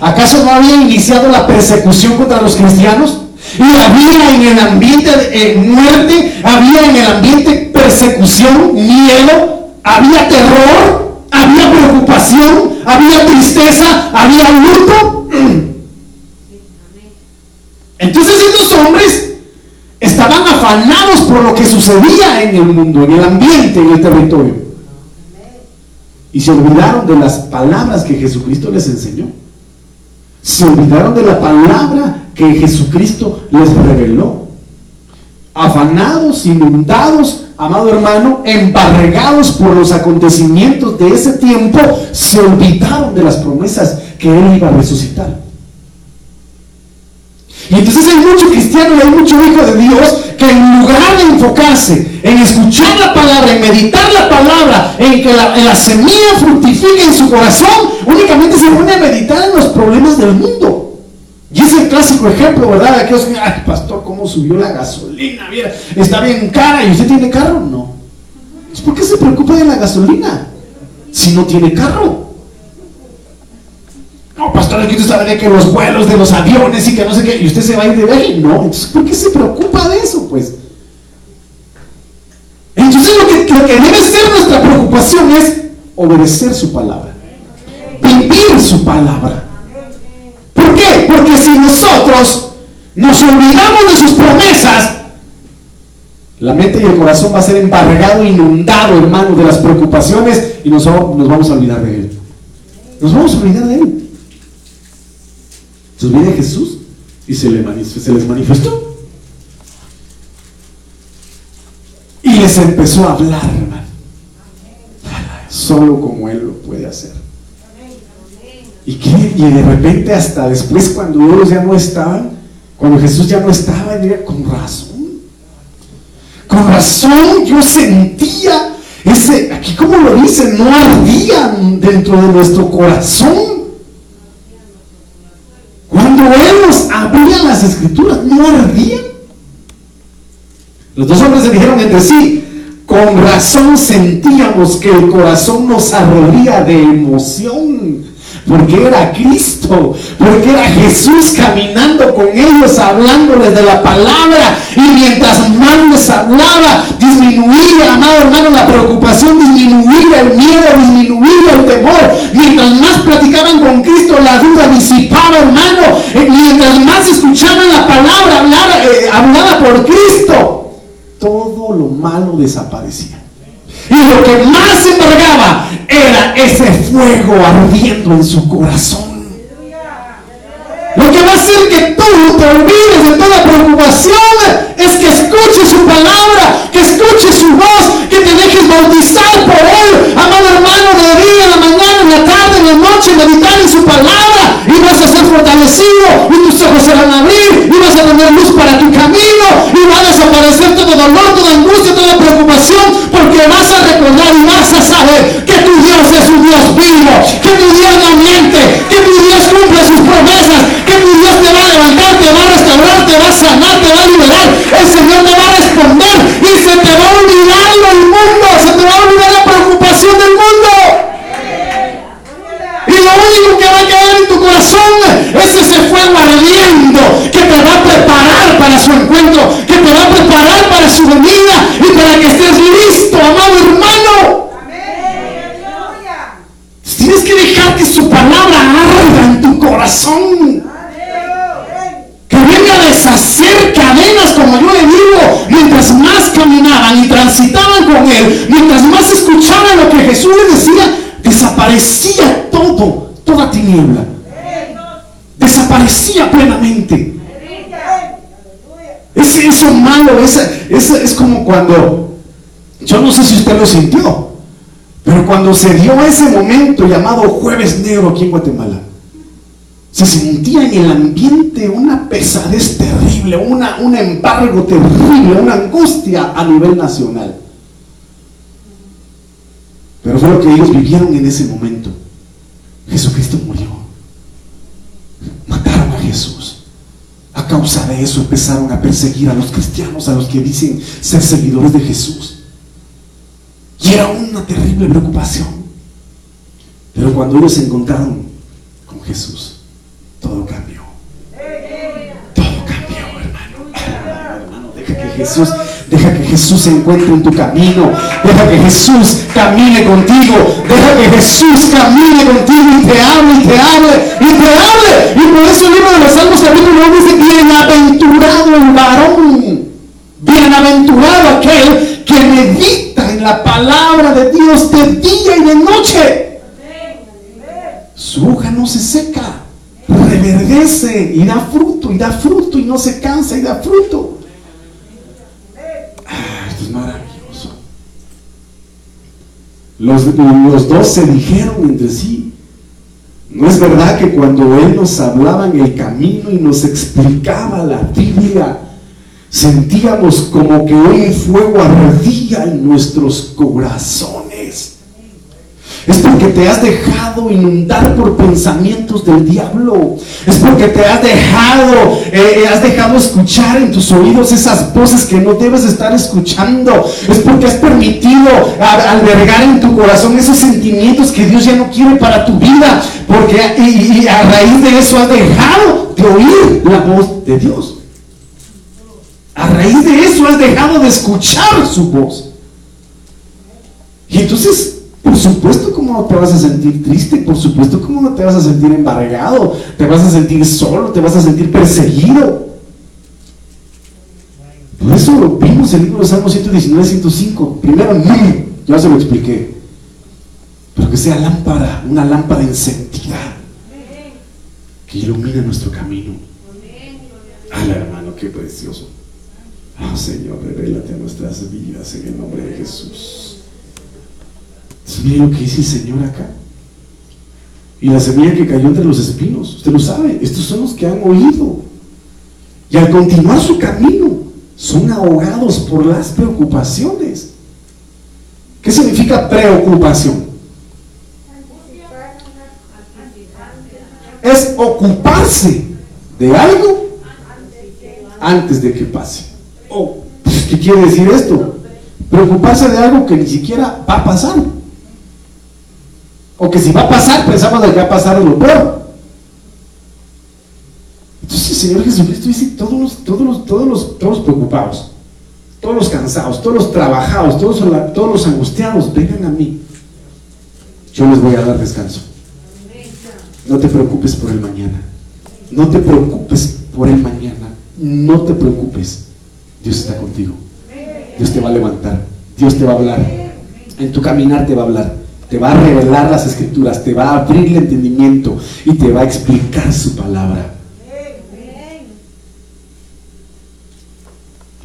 ¿Acaso no había iniciado la persecución contra los cristianos? Y había en el ambiente de muerte, había en el ambiente persecución, miedo, había terror, había preocupación, había tristeza, había luto. Entonces estos hombres estaban afanados por lo que sucedía en el mundo, en el ambiente, en el territorio. Y se olvidaron de las palabras que Jesucristo les enseñó. Se olvidaron de la palabra que Jesucristo les reveló. Afanados, inundados amado hermano, embarregados por los acontecimientos de ese tiempo, se olvidaron de las promesas que Él iba a resucitar. Y entonces hay mucho cristiano y hay mucho hijo de Dios que en lugar de enfocarse en escuchar la palabra, en meditar la palabra, en que la, semilla fructifique en su corazón, únicamente se pone a meditar en los problemas del mundo. Y es el clásico ejemplo, ¿verdad? Aquellos que, ay, pastor, ¿cómo subió la gasolina? Mira, está bien cara. ¿Y usted tiene carro? No. ¿Por qué se preocupa de la gasolina si no tiene carro? No, pastor, es que usted sabe que los vuelos de los aviones y que no sé qué, y usted se va a ir de viaje. No, entonces, ¿por qué se preocupa de eso, pues? Entonces, lo que, lo que debe ser nuestra preocupación es obedecer su palabra, vivir su palabra. ¿Por qué? Porque si nosotros nos olvidamos de sus promesas, la mente y el corazón va a ser embargado, inundado, hermano, de las preocupaciones y nos, nos vamos a olvidar de Él. Nos vamos a olvidar de Él. Se olvida Jesús y se, le se les manifestó. Y les empezó a hablar. Solo como Él lo puede hacer. ¿Y? Y de repente hasta después cuando ellos ya no estaban, cuando Jesús ya no estaba, diría, con razón. Con razón yo sentía ese, aquí como lo dice, no ardía dentro de nuestro corazón. Escrituras, no ardía. Los dos hombres se dijeron entre sí, con razón sentíamos que el corazón nos ardía de emoción porque era Cristo, porque era Jesús caminando con ellos, hablándoles de la palabra. Y mientras más les hablaba, disminuía, amado hermano, la preocupación, disminuía el miedo, disminuía el temor. Mientras más platicaban con Cristo, la duda disipaba, hermano. Eh, mientras más escuchaban la palabra hablada, eh, hablada por Cristo, todo lo malo desaparecía. Y lo que más embargaba era ese fuego ardiendo en su corazón. Lo que va a hacer que tú te olvides de toda preocupación es que escuches su palabra, que escuches su voz, que te dejes bautizar por él. Amado hermano, de día, en la mañana, en la tarde, en la noche, meditar en su palabra y vas a ser fortalecido y tus ojos se van a abrir y vas a tener luz para tu camino y va a desaparecer todo dolor, toda angustia, toda preocupación porque vas a recordar y vas a saber que tu Dios es un Dios vivo, que tu Dios no miente, que tu Dios cumple sus promesas, que tu Dios te va a levantar, te va a restaurar, te va a sanar, te va a liberar. El Señor te va a responder y se te va a olvidar mundo, se te va a olvidar la preocupación del mundo. Y lo único que va a quedar en tu corazón es ese fuego ardiendo que te va a preparar para su encuentro, que te va a preparar para su venida y para que estés listo, amado hermano. Tienes que dejar que su palabra arda en tu corazón. Que venga a deshacer cadenas, como yo le digo, mientras más caminaban y transitaban con él, mientras más escuchaban lo que Jesús les decía, desaparecía todo, toda tiniebla. Desaparecía plenamente. Es eso malo, es, es, es como cuando, yo no sé si usted lo sintió, pero cuando se dio ese momento llamado Jueves Negro aquí en Guatemala, se sentía en el ambiente una pesadez terrible, una, un embargo terrible, una angustia a nivel nacional. Pero fue lo que ellos vivieron en ese momento. Jesucristo murió. Mataron a Jesús. A causa de eso empezaron a perseguir a los cristianos, a los que dicen ser seguidores de Jesús. Y era una terrible preocupación. Pero cuando ellos se encontraron con Jesús, todo cambió. Todo cambió, hermano. hermano, deja que Jesús, deja que Jesús se encuentre en tu camino. Deja que Jesús camine contigo. Deja que Jesús camine contigo y te hable y te hable y te hable. Y por eso el libro de los Salmos capítulo 1 dice, bienaventurado el varón. Bienaventurado aquel que medita en la palabra de Dios de día y de noche. Su hoja no se seca, reverdece y da fruto, y da fruto, y no se cansa, y da fruto. Ah, esto es maravilloso. Los, los dos se dijeron entre sí. No es verdad que cuando Él nos hablaba en el camino y nos explicaba la Biblia, sentíamos como que un fuego ardía en nuestros corazones. Es porque te has dejado inundar por pensamientos del diablo. Es porque te has dejado, eh, has dejado escuchar en tus oídos esas voces que no debes estar escuchando. Es porque has permitido albergar en tu corazón esos sentimientos que Dios ya no quiere para tu vida. Porque y a raíz de eso has dejado de oír la voz de Dios. A raíz de eso has dejado de escuchar su voz. Y entonces, por supuesto, ¿cómo no te vas a sentir triste? Por supuesto, ¿cómo no te vas a sentir embargado? Te vas a sentir solo, te vas a sentir perseguido. Por eso lo vimos en el libro de Salmo 119, 105. Primero, ya se lo expliqué. Pero que sea lámpara, una lámpara encendida que ilumine nuestro camino. Al hermano, qué precioso. Oh Señor, revélate nuestras vidas en el nombre de Jesús. Entonces, mire lo que dice el Señor acá. Y la semilla que cayó entre los espinos, usted lo sabe, estos son los que han oído. Y al continuar su camino, son ahogados por las preocupaciones. ¿Qué significa preocupación? Es ocuparse de algo antes de que pase. Oh, pues, ¿Qué quiere decir esto? Preocuparse de algo que ni siquiera va a pasar. O que si va a pasar, pensamos de que va a pasar lo peor. Entonces el Señor Jesucristo dice, todos los, todos los, todos los, todos preocupados, todos los cansados, todos los trabajados, todos, todos los angustiados, vengan a mí. Yo les voy a dar descanso. No te preocupes por el mañana. No te preocupes por el mañana. No te preocupes. Dios está contigo. Dios te va a levantar. Dios te va a hablar. En tu caminar te va a hablar te va a revelar las escrituras, te va a abrir el entendimiento y te va a explicar su palabra.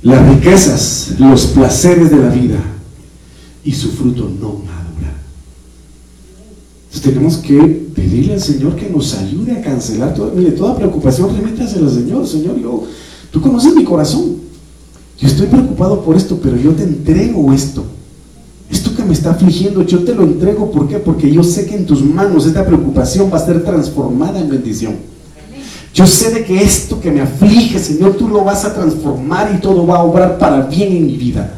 Las riquezas, los placeres de la vida y su fruto no madura. Entonces tenemos que pedirle al Señor que nos ayude a cancelar toda, mire, toda preocupación, remítase al Señor, Señor, yo, tú conoces mi corazón. Yo estoy preocupado por esto, pero yo te entrego esto me está afligiendo, yo te lo entrego. ¿Por qué? Porque yo sé que en tus manos esta preocupación va a ser transformada en bendición. Yo sé de que esto que me aflige, Señor, tú lo vas a transformar y todo va a obrar para bien en mi vida.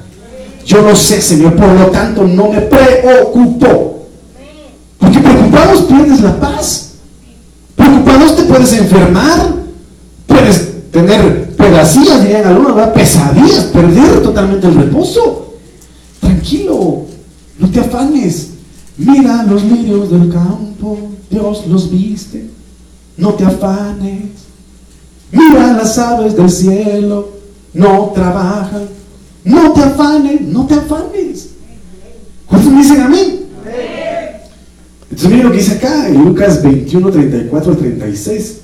Yo lo sé, Señor, por lo tanto no me preocupo. Porque preocupados pierdes la paz. Preocupados te puedes enfermar. Puedes tener pedacillas, dirían algunos, pesadillas, perder totalmente el reposo. Tranquilo, no te afanes. Mira los lirios del campo, Dios los viste no te afanes. Mira las aves del cielo, no trabajan. No te afanes, no te afanes. ¿Cuántos me dicen amén? Entonces miren lo que dice acá en Lucas 21, 34 36.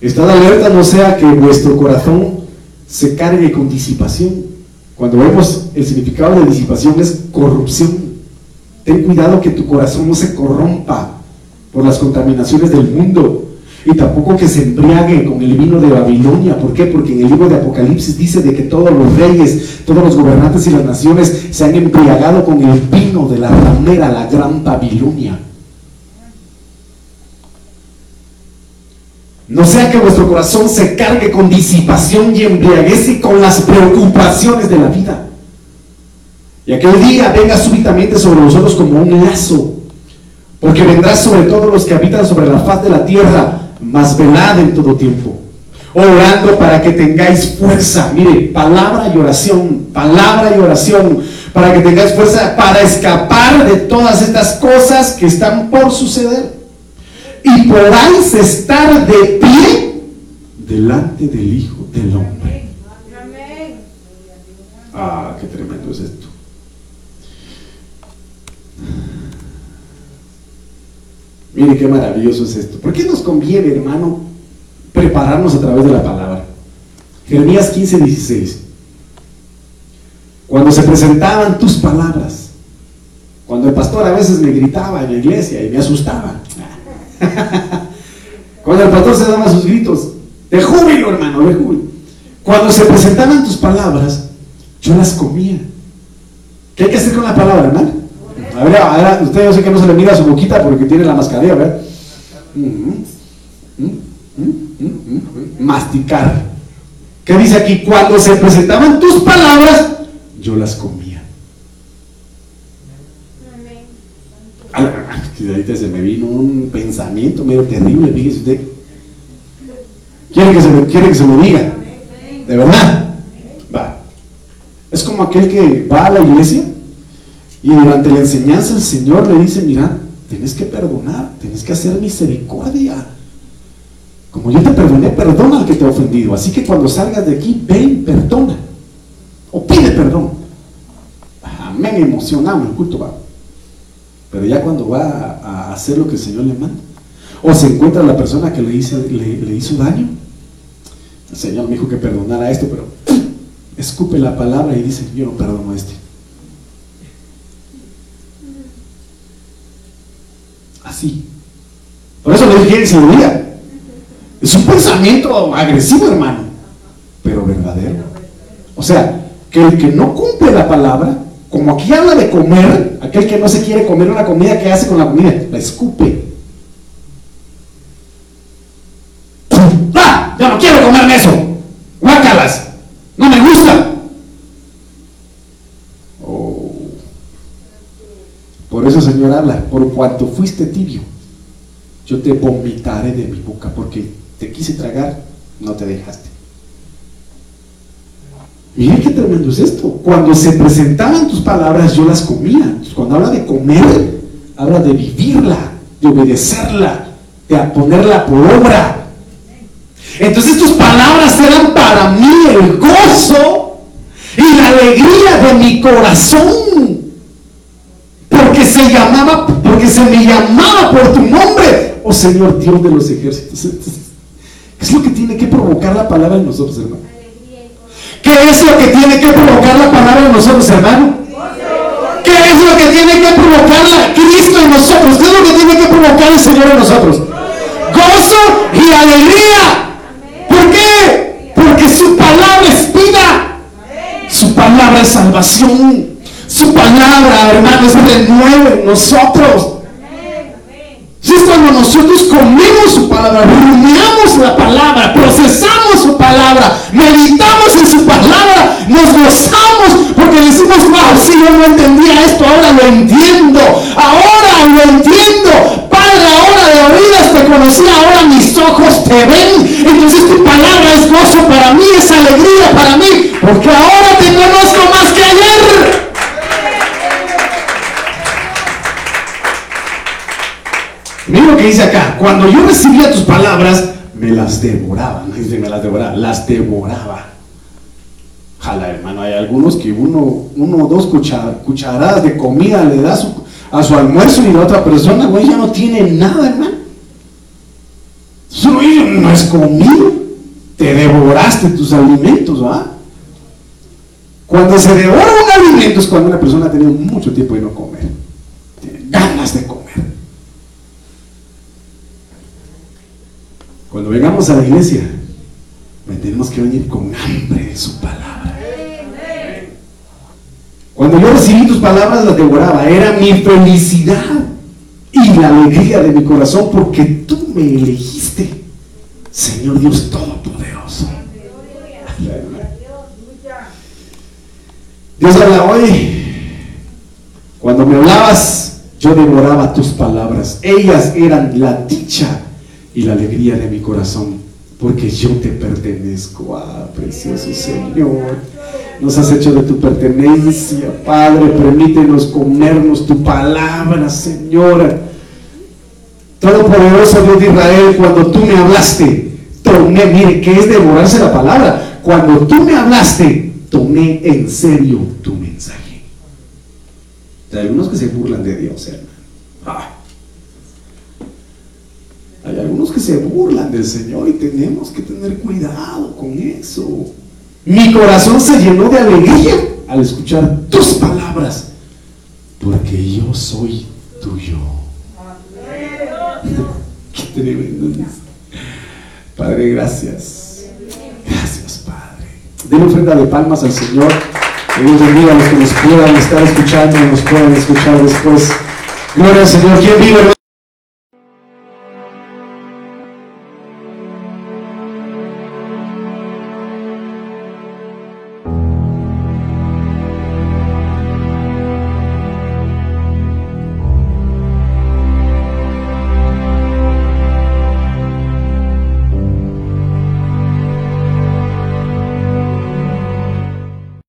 Estad alerta, no sea que vuestro corazón se cargue con disipación. Cuando vemos el significado de disipación es corrupción. Ten cuidado que tu corazón no se corrompa por las contaminaciones del mundo y tampoco que se embriague con el vino de Babilonia. ¿Por qué? Porque en el libro de Apocalipsis dice de que todos los reyes, todos los gobernantes y las naciones se han embriagado con el vino de la ramera, la gran Babilonia. No sea que vuestro corazón se cargue con disipación y embriaguez y con las preocupaciones de la vida. Y aquel día venga súbitamente sobre vosotros como un lazo, porque vendrá sobre todos los que habitan sobre la faz de la tierra más velad en todo tiempo, orando para que tengáis fuerza. Mire, palabra y oración, palabra y oración, para que tengáis fuerza para escapar de todas estas cosas que están por suceder. Y podáis estar de pie delante del Hijo del Hombre. Ah, qué tremendo es esto. Mire qué maravilloso es esto. ¿Por qué nos conviene, hermano, prepararnos a través de la palabra? Jeremías 15, 16. Cuando se presentaban tus palabras, cuando el pastor a veces me gritaba en la iglesia y me asustaba, *laughs* cuando el pastor se daba sus gritos, de júbilo, hermano, de júbilo. Cuando se presentaban tus palabras, yo las comía. ¿Qué hay que hacer con la palabra, hermano? A ver, a ver, usted yo sé que no se le mira su boquita porque tiene la mascarilla, ¿verdad? Masticar. ¿Qué dice aquí? Cuando se presentaban tus palabras, yo las comía. Ahorita se me vino un pensamiento medio terrible, fíjese usted. ¿Quiere que se me, quiere que se me diga? ¿De verdad? Va. Es como aquel que va a la iglesia y durante la enseñanza el Señor le dice, mira, tienes que perdonar, tienes que hacer misericordia. Como yo te perdoné, perdona al que te ha ofendido. Así que cuando salgas de aquí, ven, perdona. O pide perdón. Amén, emocionamos, el culto va. Pero ya cuando va a, hacer lo que el Señor le manda, o se encuentra la persona que le, hizo, le, hizo daño, el Señor me dijo que perdonara esto, pero *clears throat* escupe la palabra y dice, yo no perdono a este. Por eso le dije se día. Es un pensamiento agresivo, hermano, pero verdadero. O sea, que el que no cumple la palabra, como aquí habla de comer, aquel que no se quiere comer una comida, ¿qué hace con la comida? La escupe. ¡Ah! Yo no quiero comerme eso. Guácalas. No me gusta. Por eso, Por cuanto fuiste tibio, yo te vomitaré de mi boca, porque te quise tragar, no te dejaste. Miren qué tremendo es esto. Cuando se presentaban tus palabras, yo las comía. Cuando habla de comer, habla de vivirla, de obedecerla, de ponerla por obra. Entonces tus palabras eran para mí el gozo y la alegría de mi corazón se llamaba, porque se me llamaba por tu nombre, oh Señor Dios de los ejércitos. ¿Qué es lo que tiene que provocar la palabra en nosotros, hermano? ¿Qué es lo que tiene que provocar la palabra en nosotros, hermano? ¿Qué es lo que tiene que provocar la Cristo en nosotros? ¿Qué es lo que tiene que provocar el Señor en nosotros? Gozo y alegría. ¿Por qué? Porque su palabra es vida. Su palabra es salvación. Su palabra, hermanos, renueve en nosotros. Si es cuando nosotros comemos su palabra, rumiamos la palabra, procesamos su palabra, meditamos en su palabra, nos gozamos porque decimos, wow, si yo no entendía esto, ahora lo entiendo, ahora lo entiendo. Padre, ahora de oídas te conocí, ahora mis ojos te ven. Entonces tu palabra es gozo para mí, es alegría para mí, porque ahora te conozco más que ayer. Lo que dice acá. Cuando yo recibía tus palabras, me las devoraba. No dice me las devoraba, las devoraba. Jala, hermano, hay algunos que uno, uno o dos cucharadas de comida le da a su almuerzo y la otra persona, güey, ya no tiene nada, hermano. Eso no es comido. Te devoraste tus alimentos, ¿va? Cuando se devora un alimento es cuando una persona ha tenido mucho tiempo de no comer. Tiene ganas de comer. Cuando vengamos a la iglesia, tenemos que venir con hambre de su palabra. Cuando yo recibí tus palabras, las devoraba. Era mi felicidad y la alegría de mi corazón porque tú me elegiste, Señor Dios Todopoderoso. Dios habla hoy. Cuando me hablabas, yo devoraba tus palabras. Ellas eran la dicha y la alegría de mi corazón, porque yo te pertenezco. Ah, precioso Señor. Nos has hecho de tu pertenencia, Padre. Permítenos comernos tu palabra, Señor. Todopoderoso Dios de Israel, cuando tú me hablaste, tomé, mire, que es devorarse la palabra. Cuando tú me hablaste, tomé en serio tu mensaje. Hay algunos que se burlan de Dios, hermano. Ah. Hay algunos que se burlan del Señor y tenemos que tener cuidado con eso. Mi corazón se llenó de alegría al escuchar tus palabras, porque yo soy tuyo. Qué tremendo. Padre, gracias. Gracias, Padre. Den ofrenda de palmas al Señor. Que Dios bendiga a los que nos puedan estar escuchando y nos puedan escuchar después. Gloria al Señor. ¿Quién vive,